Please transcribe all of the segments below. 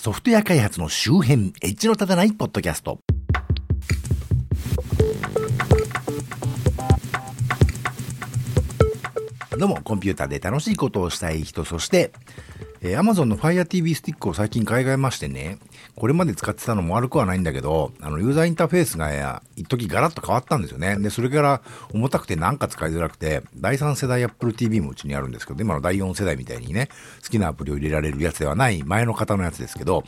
ソフトウェア開発の周辺、エッジの立たないポッドキャスト。どうも、コンピューターで楽しいことをしたい人、そして、えー、Amazon の Fire TV スティックを最近買い替えましてね、これまで使ってたのも悪くはないんだけど、あの、ユーザーインターフェースが、一時ガラッと変わったんですよね。で、それから重たくてなんか使いづらくて、第3世代 Apple TV もうちにあるんですけど、今の第4世代みたいにね、好きなアプリを入れられるやつではない前の方のやつですけど、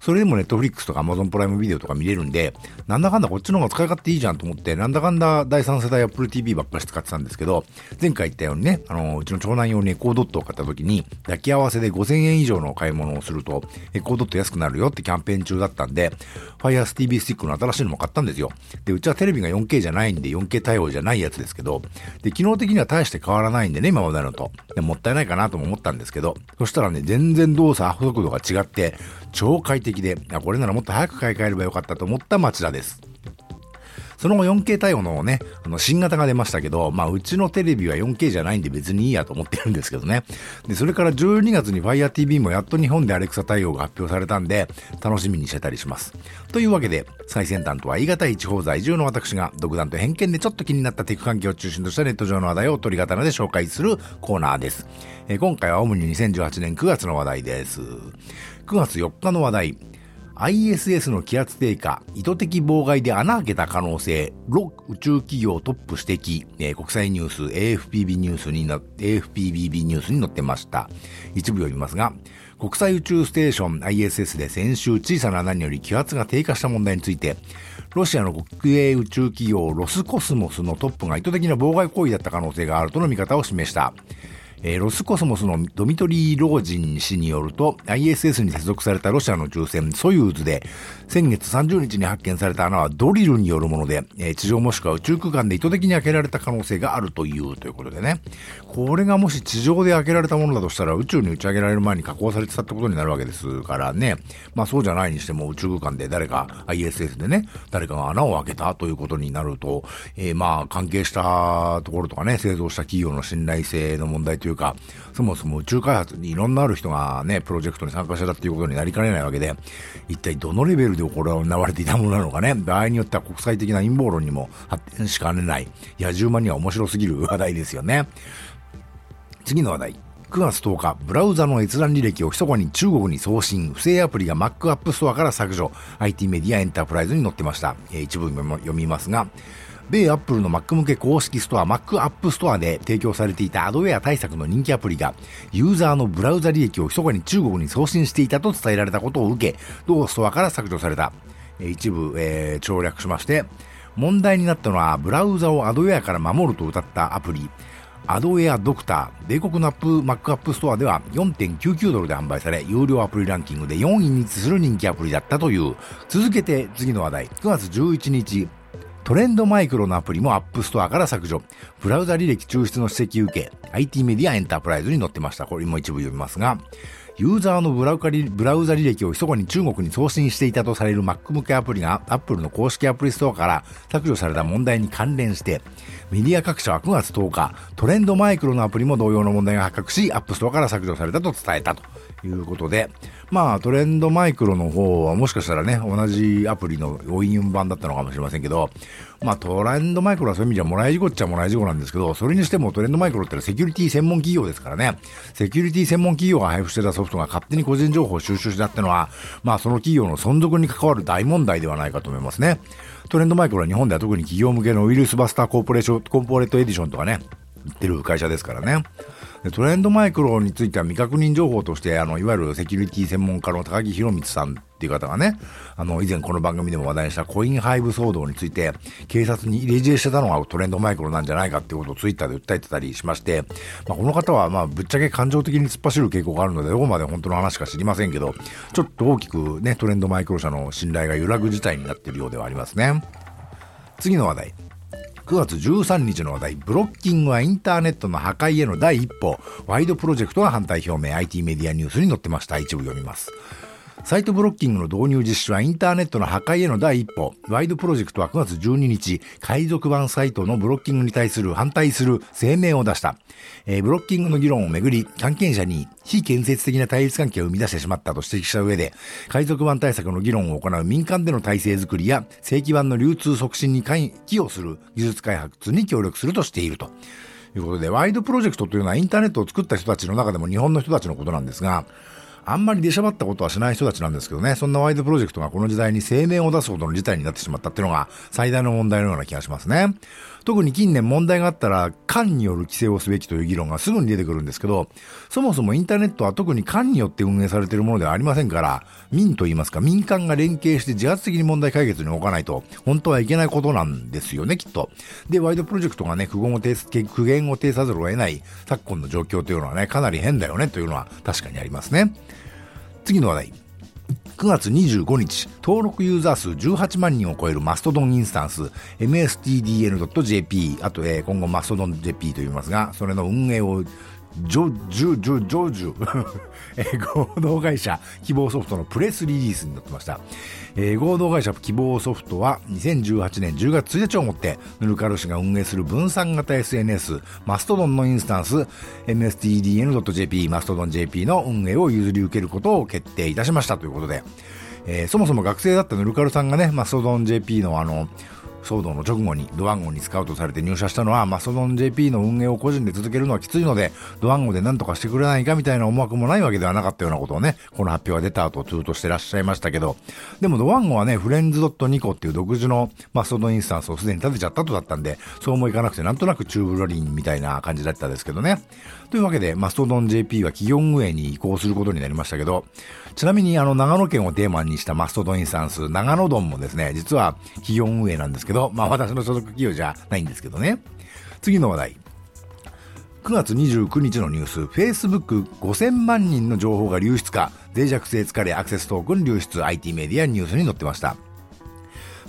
それでも Netflix とか Amazon プライムビデオとか見れるんで、なんだかんだこっちの方が使い勝手いいじゃんと思って、なんだかんだ第3世代 Apple TV ばっかり使ってたんですけど、前回言ったようにね、あの、うちの長男用にエコードットを買った時に、抱き合わせで5000 1000円以上の買い物をすると、エコードット安くなるよってキャンペーン中だったんで、Fire TV スティックの新しいのも買ったんですよ。で、うちはテレビが 4K じゃないんで 4K 対応じゃないやつですけど、で、機能的には大して変わらないんでね、今までのと。で、もったいないかなとも思ったんですけど、そしたらね、全然動作速度が違って、超快適で、これならもっと早く買い替えればよかったと思った町田です。その後 4K 対応のね、あの新型が出ましたけど、まあうちのテレビは 4K じゃないんで別にいいやと思ってるんですけどね。で、それから12月に Fire TV もやっと日本で Alexa 対応が発表されたんで、楽しみにしてたりします。というわけで、最先端とは言い難い地方在住の私が、独断と偏見でちょっと気になったテク関係を中心としたネット上の話題を取り刀で紹介するコーナーです。えー、今回は主に2018年9月の話題です。9月4日の話題。ISS の気圧低下、意図的妨害で穴開けた可能性、ロ宇宙企業トップ指摘、国際ニュース、AFPB ニュースにな、AFPBB ニュースに載ってました。一部読みますが、国際宇宙ステーション ISS で先週小さな穴により気圧が低下した問題について、ロシアの国営宇宙企業ロスコスモスのトップが意図的な妨害行為だった可能性があるとの見方を示した。えー、ロスコスモスのドミトリー・ロゴージン氏によると、ISS に接続されたロシアの宇宙船ソユーズで、先月30日に発見された穴はドリルによるもので、えー、地上もしくは宇宙空間で意図的に開けられた可能性があるというということでね。これがもし地上で開けられたものだとしたら、宇宙に打ち上げられる前に加工されてたってことになるわけですからね。まあそうじゃないにしても宇宙空間で誰か ISS でね、誰かが穴を開けたということになると、えー、まあ関係したところとかね、製造した企業の信頼性の問題とというか、そもそも宇宙開発にいろんなある人がね、プロジェクトに参加してたっていうことになりかねないわけで、一体どのレベルで行われていたものなのかね、場合によっては国際的な陰謀論にも発展しかねない、野獣馬には面白すぎる話題ですよね。次の話題。9月10日、ブラウザの閲覧履歴を密かに中国に送信、不正アプリが Mac App Store から削除、IT メディアエンタープライズに載ってました。えー、一部読みますが、米アップルの Mac 向け公式ストア Mac App Store で提供されていたアドウェア対策の人気アプリがユーザーのブラウザ履歴を密かに中国に送信していたと伝えられたことを受け、同ストアから削除された。一部、えー、省略しまして、問題になったのはブラウザをアドウェアから守ると謳ったアプリ、 Adware Doctor、米国のアップ、 Mac App Store では4.99ドルで販売され、有料アプリランキングで4位に位置する人気アプリだったという。続けて次の話題。9月11日、トレンドマイクロのアプリも App Store から削除。ブラウザ履歴抽出の指摘受け、IT メディアエンタープライズに載ってました。これも一部読みますが、ユーザーのブラウブラウザ履歴を密かに中国に送信していたとされる Mac 向けアプリが Apple の公式アプリストアから削除された問題に関連して、メディア各社は9月10日、トレンドマイクロのアプリも同様の問題が発覚し、App Store から削除されたと伝えたということで、まあトレンドマイクロの方はもしかしたらね、同じアプリの応印版だったのかもしれませんけど、まあトレンドマイクロはそういう意味じゃもらい事故っちゃもらい事故なんですけど、それにしてもトレンドマイクロってセキュリティ専門企業ですからね、セキュリティ専門企業が配布してたソフトが勝手に個人情報を収集したってのは、まあその企業の存続に関わる大問題ではないかと思いますね。トレンドマイクロは日本では特に企業向けのウイルスバスターコーポレーション、コーポレートエディションとかね、言ってる会社ですからね。トレンドマイクロについては未確認情報として、あの、いわゆるセキュリティ専門家の高木博光さんっていう方がね、あの、以前この番組でも話題にしたコインハイブ騒動について、警察に入れ知恵してたのがトレンドマイクロなんじゃないかっていうことをツイッターで訴えてたりしまして、まあ、この方は、まあ、ぶっちゃけ感情的に突っ走る傾向があるので、どこまで本当の話か知りませんけど、ちょっと大きくね、トレンドマイクロ社の信頼が揺らぐ事態になっているようではありますね。次の話題。9月13日の話題、ブロッキングはインターネットの破壊への第一歩、ワイドプロジェクトが反対表明、IT メディアニュースに載ってました。一部読みます。サイトブロッキングの導入実施はインターネットの破壊への第一歩。ワイドプロジェクトは9月12日、海賊版サイトのブロッキングに対する反対する声明を出した。えー、ブロッキングの議論をめぐり、関係者に非建設的な対立関係を生み出してしまったと指摘した上で、海賊版対策の議論を行う民間での体制づくりや、正規版の流通促進に寄与する技術開発に協力するとしていると。いうことで、ワイドプロジェクトというのはインターネットを作った人たちの中でも日本の人たちのことなんですが、あんまり出しゃばったことはしない人たちなんですけどね、そんなワイドプロジェクトがこの時代に声明を出すほどの事態になってしまったっていうのが最大の問題のような気がしますね。特に近年問題があったら、官による規制をすべきという議論がすぐに出てくるんですけど、そもそもインターネットは特に官によって運営されているものではありませんから、民と言いますか民間が連携して自発的に問題解決に置かないと、本当はいけないことなんですよね、きっと。で、ワイドプロジェクトがね、苦言を呈苦言を呈さざるを得ない昨今の状況というのはね、かなり変だよねというのは確かにありますね。次の話題。9月25日、登録ユーザー数18万人を超えるマストドンインスタンス、mstdn.jp、あと、えー、今後マストドン JP と言いますが、それの運営をジョ、ジョ、ジョ、ジョジュ、合同会社希望ソフトのプレスリリースになってました。えー、合同会社希望ソフトは2018年10月1日をもってヌルカル氏が運営する分散型 SNS マストドンのインスタンス mstdn.jp マストドン JP の運営を譲り受けることを決定いたしましたということで、えー、そもそも学生だったヌルカルさんがねマストドン JP のあの騒動の直後にドワンゴにスカウトされて入社したのは、マストドン JP の運営を個人で続けるのはきついので、ドワンゴで何とかしてくれないかみたいな思惑もないわけではなかったようなことをね、この発表が出た後、ツートしてらっしゃいましたけど、でもドワンゴはね、フレンズ .nico っていう独自のマストドンインスタンスをすでに立てちゃったとだったんで、そうもいかなくてなんとなくチューブロリンみたいな感じだったんですけどね。というわけで、マストドン JP は企業運営に移行することになりましたけど、ちなみにあの長野県をテーマにしたマストドンインスタンス、長野ドンもですね、実は企業運営なんですけど、まあ私の所属企業じゃないんですけどね。次の話題。9月29日のニュース、Facebook 5000万人の情報が流出か、脆弱性疲れアクセストークン流出 IT メディアニュースに載ってました。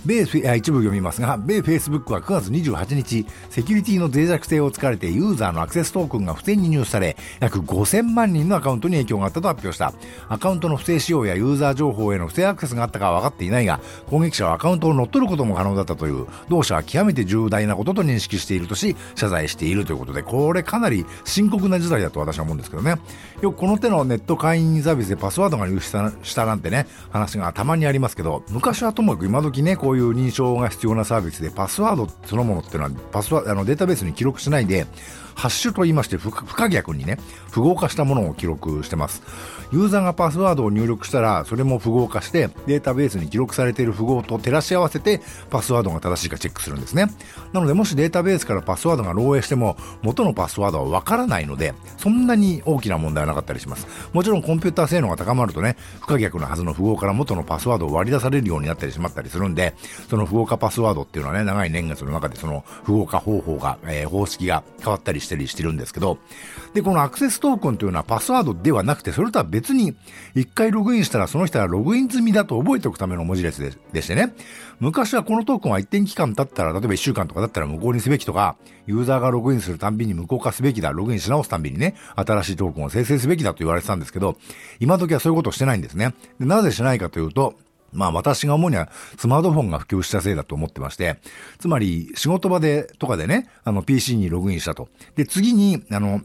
米一部読みますが、米 Facebook は9月28日、セキュリティの脆弱性を突かれてユーザーのアクセストークンが不正に入手され、約5000万人のアカウントに影響があったと発表した。アカウントの不正使用やユーザー情報への不正アクセスがあったかは分かっていないが、攻撃者はアカウントを乗っ取ることも可能だったという、同社は極めて重大なことと認識しているとし、謝罪しているということで、これかなり深刻な事態だと私は思うんですけどね。よくこの手のネット会員サービスでパスワードが流出したなんてね、話がたまにありますけど、昔はともかく今時ね、こうこういう認証が必要なサービスで、パスワードそのものっていうのは、パスワあのデータベースに記録しないで、ハッシュと言いまして不可逆にね、符号化したものを記録してます。ユーザーがパスワードを入力したら、それも符号化して、データベースに記録されている符号と照らし合わせて、パスワードが正しいかチェックするんですね。なので、もしデータベースからパスワードが漏洩しても、元のパスワードはわからないので、そんなに大きな問題はなかったりします。もちろんコンピューター性能が高まるとね、不可逆なはずの符号から元のパスワードを割り出されるようになったりしまったりするんで、その符号化パスワードっていうのはね、長い年月の中でその符号化方法が、えー、方式が変わったりしたりしてるんですけど、で、このアクセストークンというのはパスワードではなくて、それとは別に、一回ログインしたらその人はログイン済みだと覚えておくための文字列ででしてね。昔はこのトークンは一定期間経ったら、例えば1週間とかだったら無効にすべきとか、ユーザーがログインするたんびに無効化すべきだ、ログインし直すたんびにね、新しいトークンを生成すべきだと言われてたんですけど、今時はそういうことをしてないんですね。でなぜしないかというと、まあ私が思うにはスマートフォンが普及したせいだと思ってまして、つまり仕事場でとかでね、あの PC にログインしたと。で、次に、あの、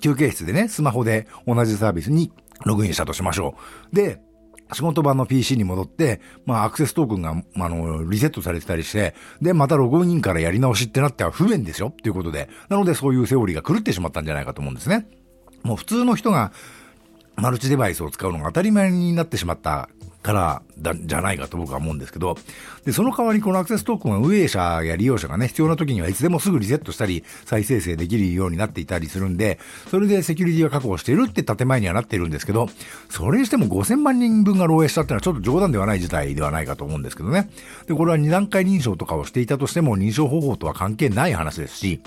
休憩室でね、スマホで同じサービスにログインしたとしましょう。で、仕事場の PC に戻って、まあ、アクセストークンが、あの、リセットされてたりして、で、またログインからやり直しってなっては不便ですよっていうことで、なのでそういうセオリーが狂ってしまったんじゃないかと思うんですね。もう普通の人が、マルチデバイスを使うのが当たり前になってしまったからだ、じゃないかと僕は思うんですけど、で、その代わりこのアクセストークンは運営者や利用者がね、必要な時にはいつでもすぐリセットしたり、再生成できるようになっていたりするんで、それでセキュリティは確保しているって建前にはなっているんですけど、それにしても5000万人分が漏洩したっていうのはちょっと冗談ではない事態ではないかと思うんですけどね。で、これは2段階認証とかをしていたとしても認証方法とは関係ない話ですし、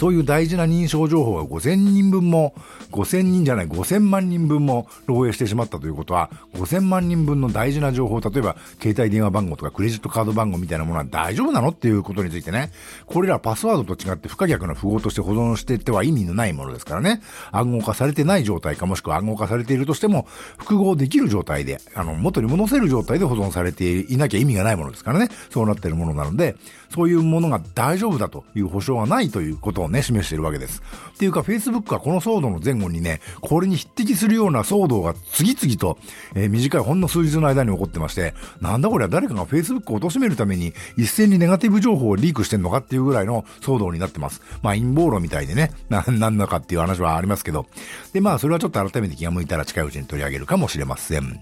そういう大事な認証情報が5000人分も、5000人じゃない、5000万人分も漏洩してしまったということは、5000万人分の大事な情報、例えば携帯電話番号とかクレジットカード番号みたいなものは大丈夫なのっていうことについてね、これらパスワードと違って不可逆な符号として保存してては意味のないものですからね、暗号化されてない状態かもしくは暗号化されているとしても、複合できる状態で、あの、元に戻せる状態で保存されていなきゃ意味がないものですからね、そうなっているものなので、そういうものが大丈夫だという保証はないということをね、示しているわけです。っていうか、Facebook はこの騒動の前後にね、これに匹敵するような騒動が次々と、えー、短いほんの数日の間に起こってまして、なんだこれは誰かが Facebook を貶めるために一斉にネガティブ情報をリークしてんのかっていうぐらいの騒動になってます。まあ陰謀論みたいでね、な、なんだかっていう話はありますけど。で、まあそれはちょっと改めて気が向いたら近いうちに取り上げるかもしれません。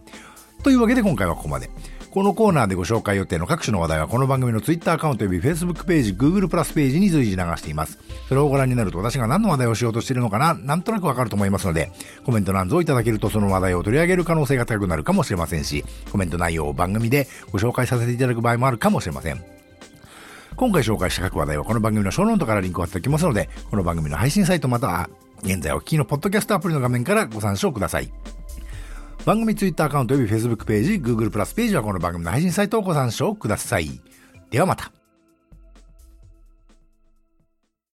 というわけで今回はここまで。このコーナーでご紹介予定の各種の話題はこの番組の Twitter アカウント及び Facebook ページ、Google プラスページに随時流しています。それをご覧になると私が何の話題をしようとしているのかな、なんとなくわかると思いますので、コメント欄をいただけるとその話題を取り上げる可能性が高くなるかもしれませんし、コメント内容を番組でご紹介させていただく場合もあるかもしれません。今回紹介した各話題はこの番組のショーノートからリンクを貼っておきますので、この番組の配信サイトまたは、現在お聞きのポッドキャストアプリの画面からご参照ください。番組ツイッターアカウント及び Facebook ページ、Google プラスページはこの番組の配信サイトをご参照ください。ではまた。